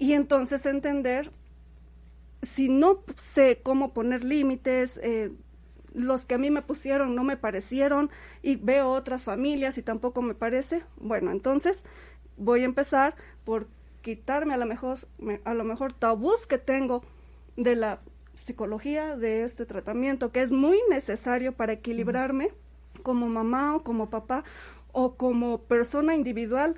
Y entonces entender, si no sé cómo poner límites, eh, los que a mí me pusieron no me parecieron y veo otras familias y tampoco me parece, bueno, entonces voy a empezar por quitarme a lo mejor, me- a lo mejor tabús que tengo de la psicología, de este tratamiento, que es muy necesario para equilibrarme como mamá o como papá o como persona individual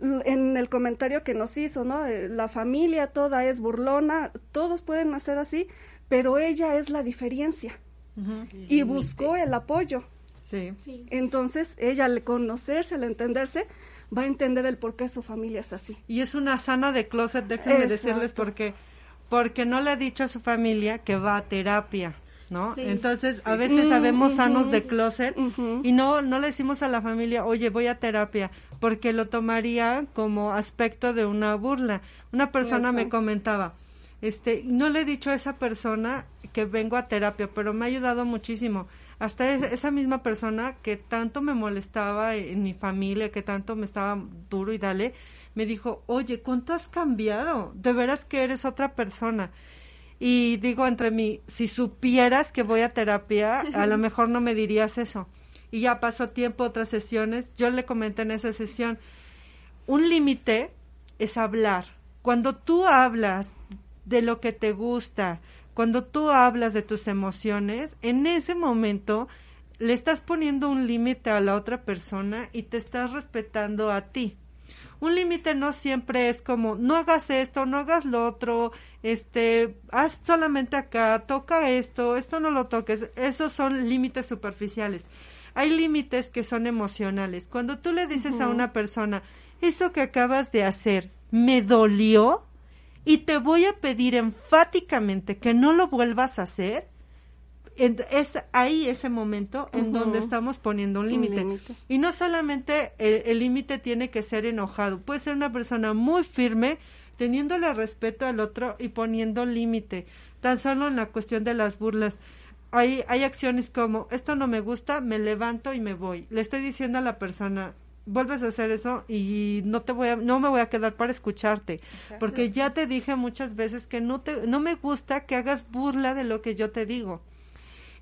en el comentario que nos hizo, ¿no? Eh, La familia toda es burlona, todos pueden hacer así, pero ella es la diferencia y buscó el apoyo. Sí. Sí. Entonces, ella al conocerse, al entenderse, va a entender el por qué su familia es así. Y es una sana de closet, déjenme Exacto. decirles por qué. Porque no le ha dicho a su familia que va a terapia, ¿no? Sí. Entonces, a veces sabemos sanos de closet y no no le decimos a la familia, "Oye, voy a terapia", porque lo tomaría como aspecto de una burla. Una persona me comentaba, este, no le he dicho a esa persona que vengo a terapia, pero me ha ayudado muchísimo. Hasta es- esa misma persona que tanto me molestaba en mi familia, que tanto me estaba duro y dale, me dijo, oye, ¿cuánto has cambiado? De veras que eres otra persona. Y digo entre mí, si supieras que voy a terapia, a lo <laughs> mejor no me dirías eso. Y ya pasó tiempo, otras sesiones, yo le comenté en esa sesión, un límite es hablar. Cuando tú hablas de lo que te gusta, cuando tú hablas de tus emociones, en ese momento le estás poniendo un límite a la otra persona y te estás respetando a ti. Un límite no siempre es como no hagas esto, no hagas lo otro, este, haz solamente acá, toca esto, esto no lo toques. Esos son límites superficiales. Hay límites que son emocionales. Cuando tú le dices a una persona, eso que acabas de hacer me dolió y te voy a pedir enfáticamente que no lo vuelvas a hacer, es ahí ese momento en donde estamos poniendo un límite. Y no solamente el límite tiene que ser enojado, puede ser una persona muy firme, teniéndole respeto al otro y poniendo límite. Tan solo en la cuestión de las burlas. Hay, hay acciones como, esto no me gusta, me levanto y me voy. Le estoy diciendo a la persona, vuelves a hacer eso y no te voy a, no me voy a quedar para escucharte porque ya te dije muchas veces que no te no me gusta que hagas burla de lo que yo te digo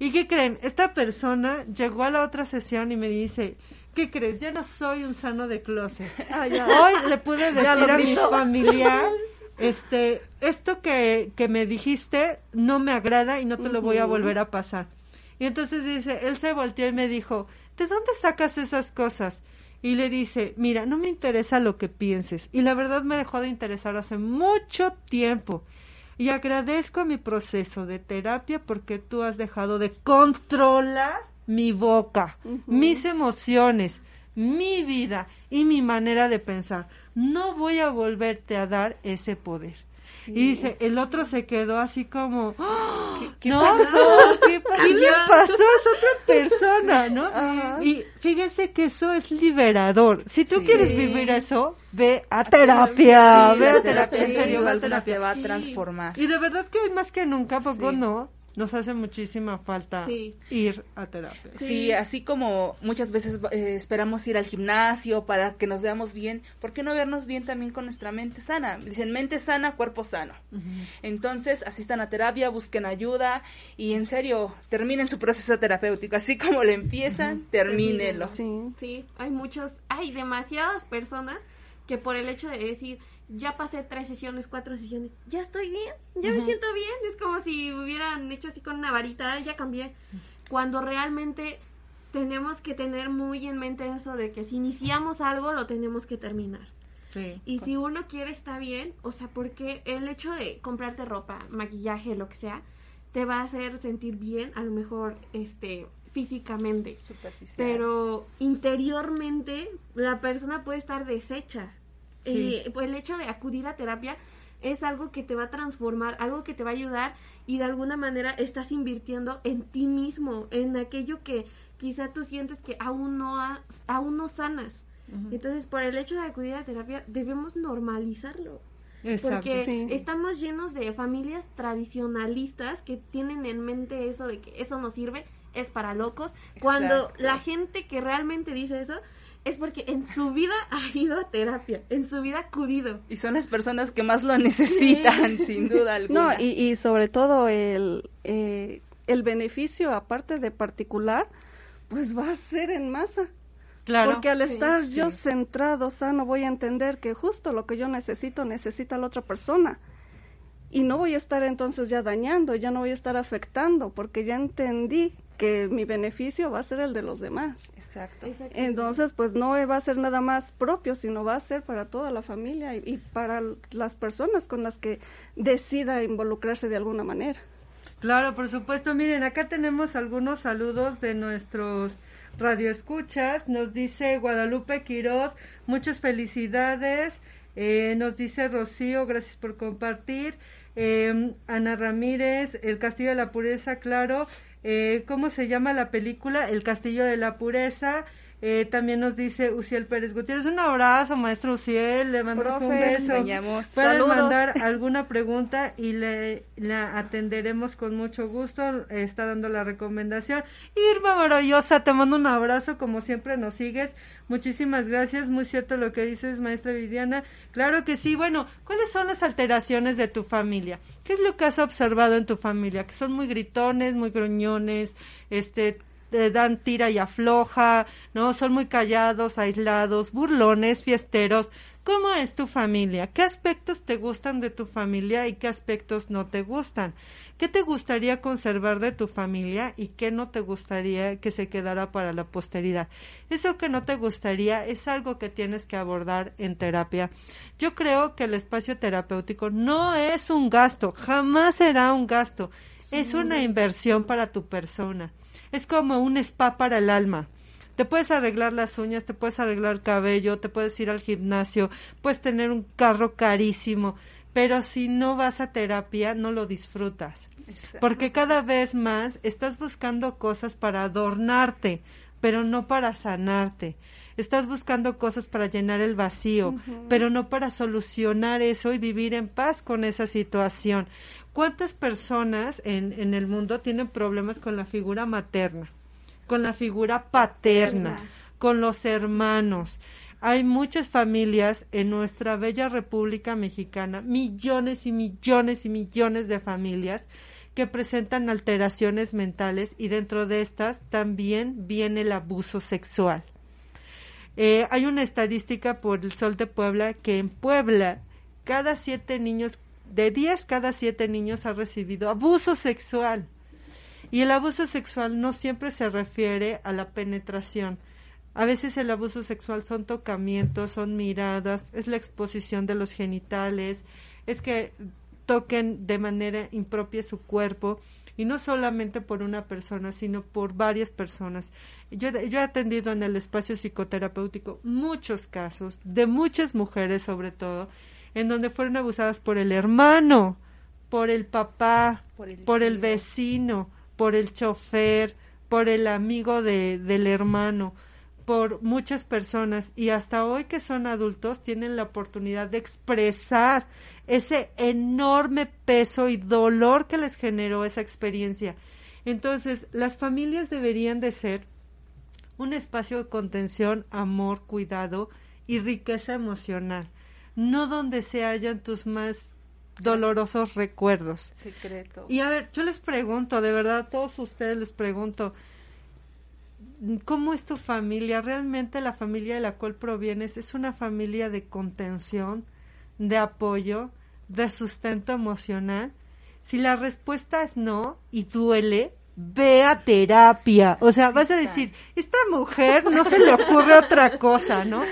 ¿Y qué creen? Esta persona llegó a la otra sesión y me dice, ¿qué crees? Ya no soy un sano de closet. <laughs> Ah, Hoy le pude decir a mi familia, este, esto que, que me dijiste no me agrada y no te lo voy a volver a pasar. Y entonces dice, él se volteó y me dijo, ¿de dónde sacas esas cosas? Y le dice, mira, no me interesa lo que pienses. Y la verdad me dejó de interesar hace mucho tiempo y agradezco mi proceso de terapia porque tú has dejado de controlar mi boca, mis emociones, mi vida y mi manera de pensar. No voy a volverte a dar ese poder. Y dice, el otro se quedó así como, ¡Ah! ¿qué, pasó? ¿Qué, pasó? le pasó? Es otra persona, ¿no? Y fíjense que eso es liberador. Si tú quieres vivir eso, ve a terapia, ve a terapia, en serio, a terapia. va a transformar. Y de verdad que más que nunca, poco no, nos hace muchísima falta ir a terapia. Sí. así como muchas veces eh, esperamos ir al gimnasio para que nos veamos bien, ¿por qué no vernos bien también con nuestra mente sana? Dicen mente sana, cuerpo sano. Entonces, asistan a terapia, busquen ayuda y en serio, terminen su proceso terapéutico. Así como lo empiezan, termínenlo. Sí. sí, hay muchos, hay demasiadas personas que por el hecho de decir, ya pasé tres sesiones, cuatro sesiones, ya estoy bien, ya me siento bien, es como si hubieran hecho así con una varita, ya cambié. Cuando realmente tenemos que tener muy en mente eso de que si iniciamos algo lo tenemos que terminar. Y si uno quiere está bien, o sea, porque el hecho de comprarte ropa, maquillaje, lo que sea, te va a hacer sentir bien, a lo mejor este físicamente, pero interiormente la persona puede estar deshecha y pues el hecho de acudir a terapia es algo que te va a transformar, algo que te va a ayudar y de alguna manera estás invirtiendo en ti mismo, en aquello que quizá tú sientes que aún no, aún no sanas. Entonces, por el hecho de acudir a terapia, debemos normalizarlo. porque estamos llenos de familias tradicionalistas que tienen en mente eso de que eso no sirve, es para locos. Cuando la gente que realmente dice eso es porque en su vida ha ido a terapia, en su vida ha acudido. Y son las personas que más lo necesitan, sin duda <laughs> alguna. No, y, y sobre todo el, eh, el beneficio, aparte de particular, pues va a ser en masa. Claro. Porque al estar yo centrado, sano, voy a entender que justo lo que yo necesito, necesita la otra persona. Y no voy a estar entonces ya dañando, ya no voy a estar afectando, porque ya entendí que mi beneficio va a ser el de los demás. Exacto. Entonces, pues no va a ser nada más propio, sino va a ser para toda la familia y, para las personas con las que decida involucrarse de alguna manera. Claro, por supuesto. Miren, acá tenemos algunos saludos de nuestros radioescuchas. Nos dice Guadalupe Quiroz, muchas felicidades. Eh, nos dice Rocío, gracias por compartir. Eh, Ana Ramírez, El Castillo de la Pureza, claro. Eh, ¿Cómo se llama la película? El Castillo de la Pureza. Eh, también nos dice Uciel Pérez Gutiérrez. Un abrazo, maestro Uciel. Le mandamos un beso. Pueden mandar alguna pregunta y le la atenderemos con mucho gusto. Está dando la recomendación. Irma Maravillosa, te mando un abrazo. Como siempre nos sigues. Muchísimas gracias. Muy cierto lo que dices, maestra Viviana. Claro que sí. Bueno, ¿cuáles son las alteraciones de tu familia? ¿Qué es lo que has observado en tu familia? Que son muy gritones, muy gruñones, este, te dan tira y afloja, ¿no? Son muy callados, aislados, burlones, fiesteros. ¿Cómo es tu familia? ¿Qué aspectos te gustan de tu familia y qué aspectos no te gustan? ¿Qué te gustaría conservar de tu familia y qué no te gustaría que se quedara para la posteridad? Eso que no te gustaría es algo que tienes que abordar en terapia. Yo creo que el espacio terapéutico no es un gasto, jamás será un gasto, es una inversión para tu persona. Es como un spa para el alma. Te puedes arreglar las uñas, te puedes arreglar el cabello, te puedes ir al gimnasio, puedes tener un carro carísimo, pero si no vas a terapia no lo disfrutas. Porque cada vez más estás buscando cosas para adornarte, pero no para sanarte. Estás buscando cosas para llenar el vacío, pero no para solucionar eso y vivir en paz con esa situación. ¿Cuántas personas en, en el mundo tienen problemas con la figura materna, con la figura paterna, con los hermanos? Hay muchas familias en nuestra bella República Mexicana, millones y millones y millones de familias que presentan alteraciones mentales y dentro de estas también viene el abuso sexual. Eh, hay una estadística por el Sol de Puebla que en Puebla cada siete niños, de diez cada siete niños ha recibido abuso sexual. Y el abuso sexual no siempre se refiere a la penetración. A veces el abuso sexual son tocamientos, son miradas, es la exposición de los genitales, es que toquen de manera impropia su cuerpo y no solamente por una persona, sino por varias personas. Yo, yo, he atendido en el espacio psicoterapéutico muchos casos de muchas mujeres sobre todo, en donde fueron abusadas por el hermano, por el papá, por el, por el vecino, por el chofer, por el amigo de, del hermano por muchas personas y hasta hoy que son adultos tienen la oportunidad de expresar ese enorme peso y dolor que les generó esa experiencia. Entonces, las familias deberían de ser un espacio de contención, amor, cuidado y riqueza emocional, no donde se hallan tus más dolorosos recuerdos. Secreto. Y a ver, yo les pregunto, de verdad, a todos ustedes les pregunto, ¿cómo es tu familia? ¿Realmente la familia de la cual provienes es una familia de contención, de apoyo, de sustento emocional? Si la respuesta es no y duele, ve a terapia. O sea, vas a decir, esta mujer no se le ocurre otra cosa, ¿no?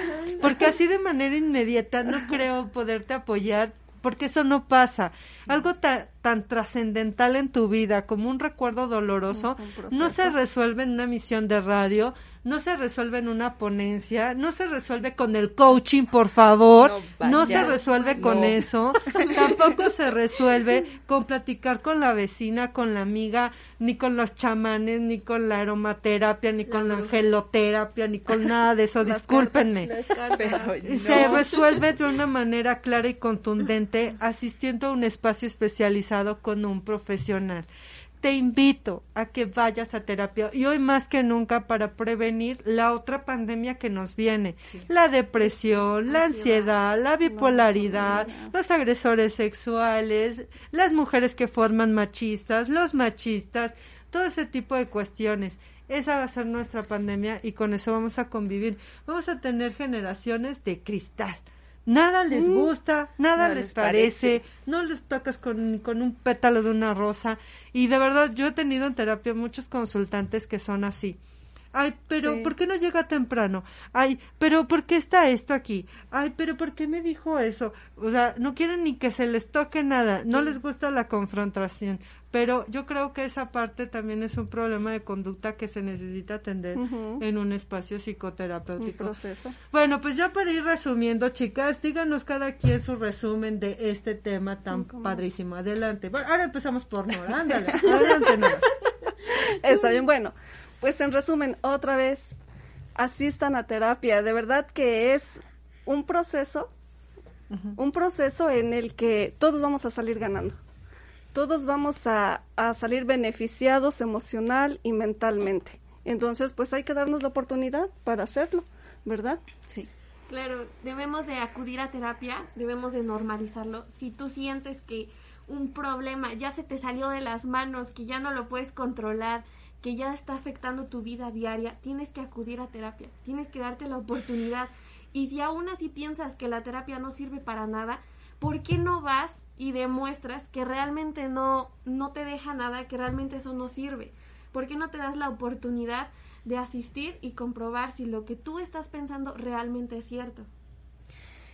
Porque así de manera inmediata no creo poderte apoyar porque eso no pasa. Algo tan trascendental en tu vida como un recuerdo doloroso no se resuelve en una misión de radio, no se resuelve en una ponencia, no se resuelve con el coaching, por favor, no, se resuelve con eso, <laughs> tampoco se resuelve con platicar con la vecina, con la amiga, ni con los chamanes, ni con la aromaterapia, ni con la angeloterapia, ni con nada de eso, <laughs> discúlpenme. Se resuelve de una manera clara y contundente asistiendo a un espacio especializado con un profesional te invito a que vayas a terapia y hoy más que nunca para prevenir la otra pandemia que nos viene, la depresión, la ansiedad, la bipolaridad, los agresores sexuales, las mujeres que forman machistas, los machistas, todo ese tipo de cuestiones. Esa va a ser nuestra pandemia y con eso vamos a convivir. Vamos a tener generaciones de cristal nada les gusta, nada, les, parece, no les tocas con, con, un pétalo de una rosa. Y de verdad, yo he tenido en terapia muchos consultantes que son así. Ay, pero ¿por qué no llega temprano? Ay, pero ¿por qué está esto aquí? Ay, pero ¿por qué me dijo eso? O sea, no quieren ni que se les toque nada, no les gusta la confrontación. Pero yo creo que esa parte también es un problema de conducta que se necesita atender en un espacio psicoterapéutico. proceso. Bueno, pues ya para ir resumiendo, chicas, díganos cada quien su resumen de este tema tan padrísimo. Adelante. Bueno, ahora empezamos por Nora. Ándale, adelante, Nora. <laughs> Está bien, bueno. Pues en resumen, otra vez, asistan a terapia. De verdad que es un proceso, un proceso en el que todos vamos a salir ganando todos vamos a, salir beneficiados emocional y mentalmente. Entonces, pues hay que darnos la oportunidad para hacerlo, ¿verdad? Sí. Claro, debemos de acudir a terapia, debemos de normalizarlo. Si tú sientes que un problema ya se te salió de las manos, que ya no lo puedes controlar, que ya está afectando tu vida diaria, tienes que acudir a terapia, tienes que darte la oportunidad. Y si aún así piensas que la terapia no sirve para nada, ¿por qué no vas y demuestras que realmente no, no te deja nada, que realmente eso no sirve? ¿Por qué no te das la oportunidad de asistir y comprobar si lo que tú estás pensando realmente es cierto?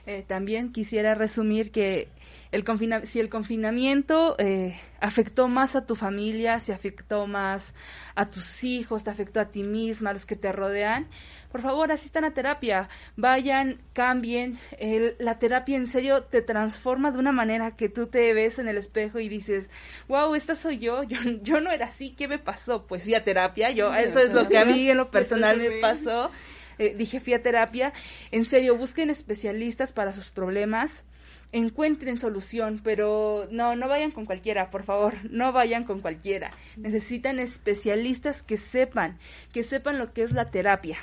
Eh, también quisiera resumir que el si el confinamiento eh, afectó más a tu familia, si afectó más a tus hijos, te afectó a ti misma, a los que te rodean, por favor asistan a terapia, vayan, cambien. la terapia en serio te transforma de una manera que tú te ves en el espejo y dices, wow, esta soy yo, <laughs> yo, yo no era así, ¿qué me pasó? Pues fui a terapia, yo, eso es lo que a mí en lo personal me pasó. Eh, dije fui a terapia. En serio, busquen especialistas para sus problemas encuentren solución, pero no, no vayan con cualquiera, por favor, no vayan con cualquiera. Necesitan especialistas que sepan, que sepan lo que es la terapia.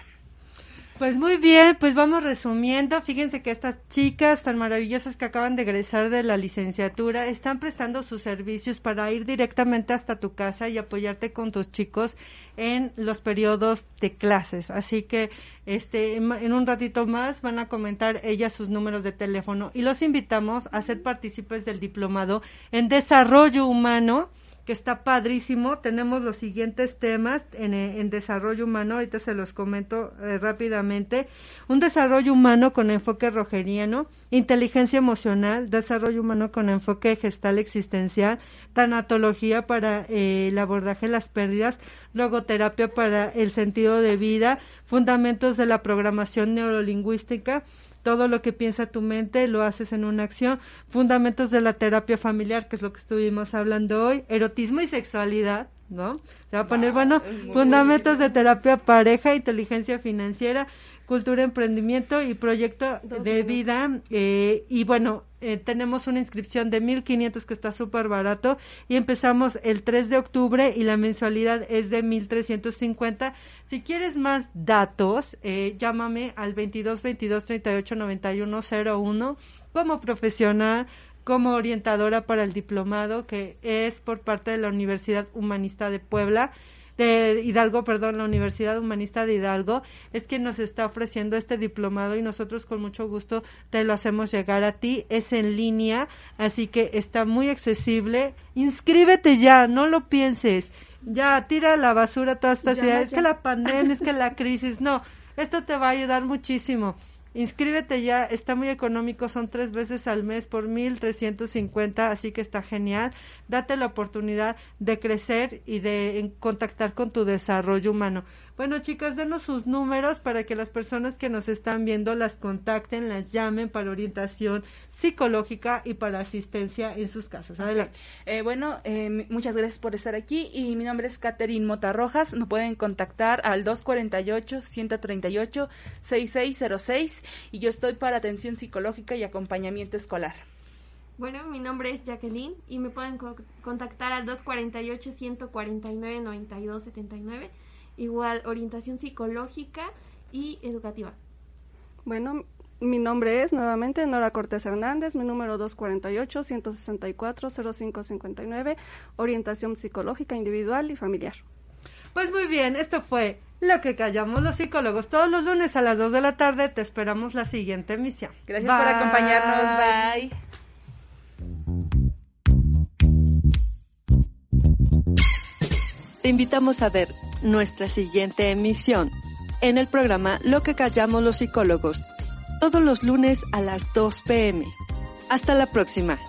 Pues muy bien, pues vamos resumiendo. Fíjense que estas chicas tan maravillosas que acaban de egresar de la licenciatura están prestando sus servicios para ir directamente hasta tu casa y apoyarte con tus chicos en los periodos de clases. Así que este en un ratito más van a comentar ellas sus números de teléfono y los invitamos a ser partícipes del diplomado en desarrollo humano que está padrísimo. Tenemos los siguientes temas en, desarrollo humano, ahorita se los comento eh, rápidamente. Un desarrollo humano con enfoque rogeriano, inteligencia emocional, desarrollo humano con enfoque gestal existencial, tanatología para eh, el abordaje de las pérdidas, logoterapia para el sentido de vida, fundamentos de la programación neurolingüística, todo lo que piensa tu mente lo haces en una acción. Fundamentos de la terapia familiar, que es lo que estuvimos hablando hoy. Erotismo y sexualidad, ¿no? Se va a poner, bueno, fundamentos de terapia pareja, inteligencia financiera, cultura, emprendimiento y proyecto de vida. Eh, y bueno, eh, tenemos una inscripción de 1.500 que está súper barato y empezamos el 3 de octubre y la mensualidad es de 1.350. Si quieres más datos, eh, llámame al 22 22 38 91 01 como profesional como orientadora para el diplomado que es por parte de la Universidad Humanista de Puebla de Hidalgo, perdón, la Universidad Humanista de Hidalgo, es quien nos está ofreciendo este diplomado y nosotros con mucho gusto te lo hacemos llegar a ti. Es en línea, así que está muy accesible. Inscríbete ya, no lo pienses. Ya, tira la basura todas estas ideas. Es que la pandemia, es que la <laughs> crisis, no. Esto te va a ayudar muchísimo. Inscríbete ya, está muy económico, son tres veces al mes por mil trescientos cincuenta, así que está genial. Date la oportunidad de crecer y de contactar con tu desarrollo humano. Bueno, chicas, denos sus números para que las personas que nos están viendo las contacten, las llamen para orientación psicológica y para asistencia en sus casas. Adelante. Eh, bueno, eh, muchas gracias por estar aquí y mi nombre es Catherine Mota Rojas. Me pueden contactar al 248-138-6606 y yo estoy para atención psicológica y acompañamiento escolar. Bueno, mi nombre es Jacqueline y me pueden contactar al 248-149-9279 igual orientación psicológica y educativa. Bueno, mi nombre es nuevamente Nora Cortés Hernández, mi número 248-164-0559, orientación psicológica individual y familiar. Pues muy bien, esto fue lo que callamos los psicólogos. Todos los lunes a las 2 de la tarde te esperamos la siguiente emisión. Gracias por acompañarnos. Bye. Te invitamos a ver nuestra siguiente emisión en el programa Lo que callamos los psicólogos, todos los lunes a las 2 pm. Hasta la próxima.